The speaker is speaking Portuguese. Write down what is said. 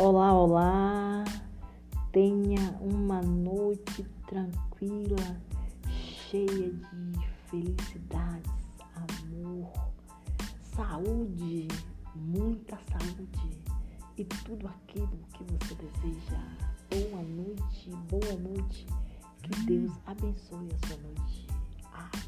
Olá, olá. tenha uma noite tranquila, cheia de felicidades, amor, saúde, muita saúde e tudo aquilo que você deseja. Boa noite, boa noite. Que hum. Deus abençoe a sua noite. Amém.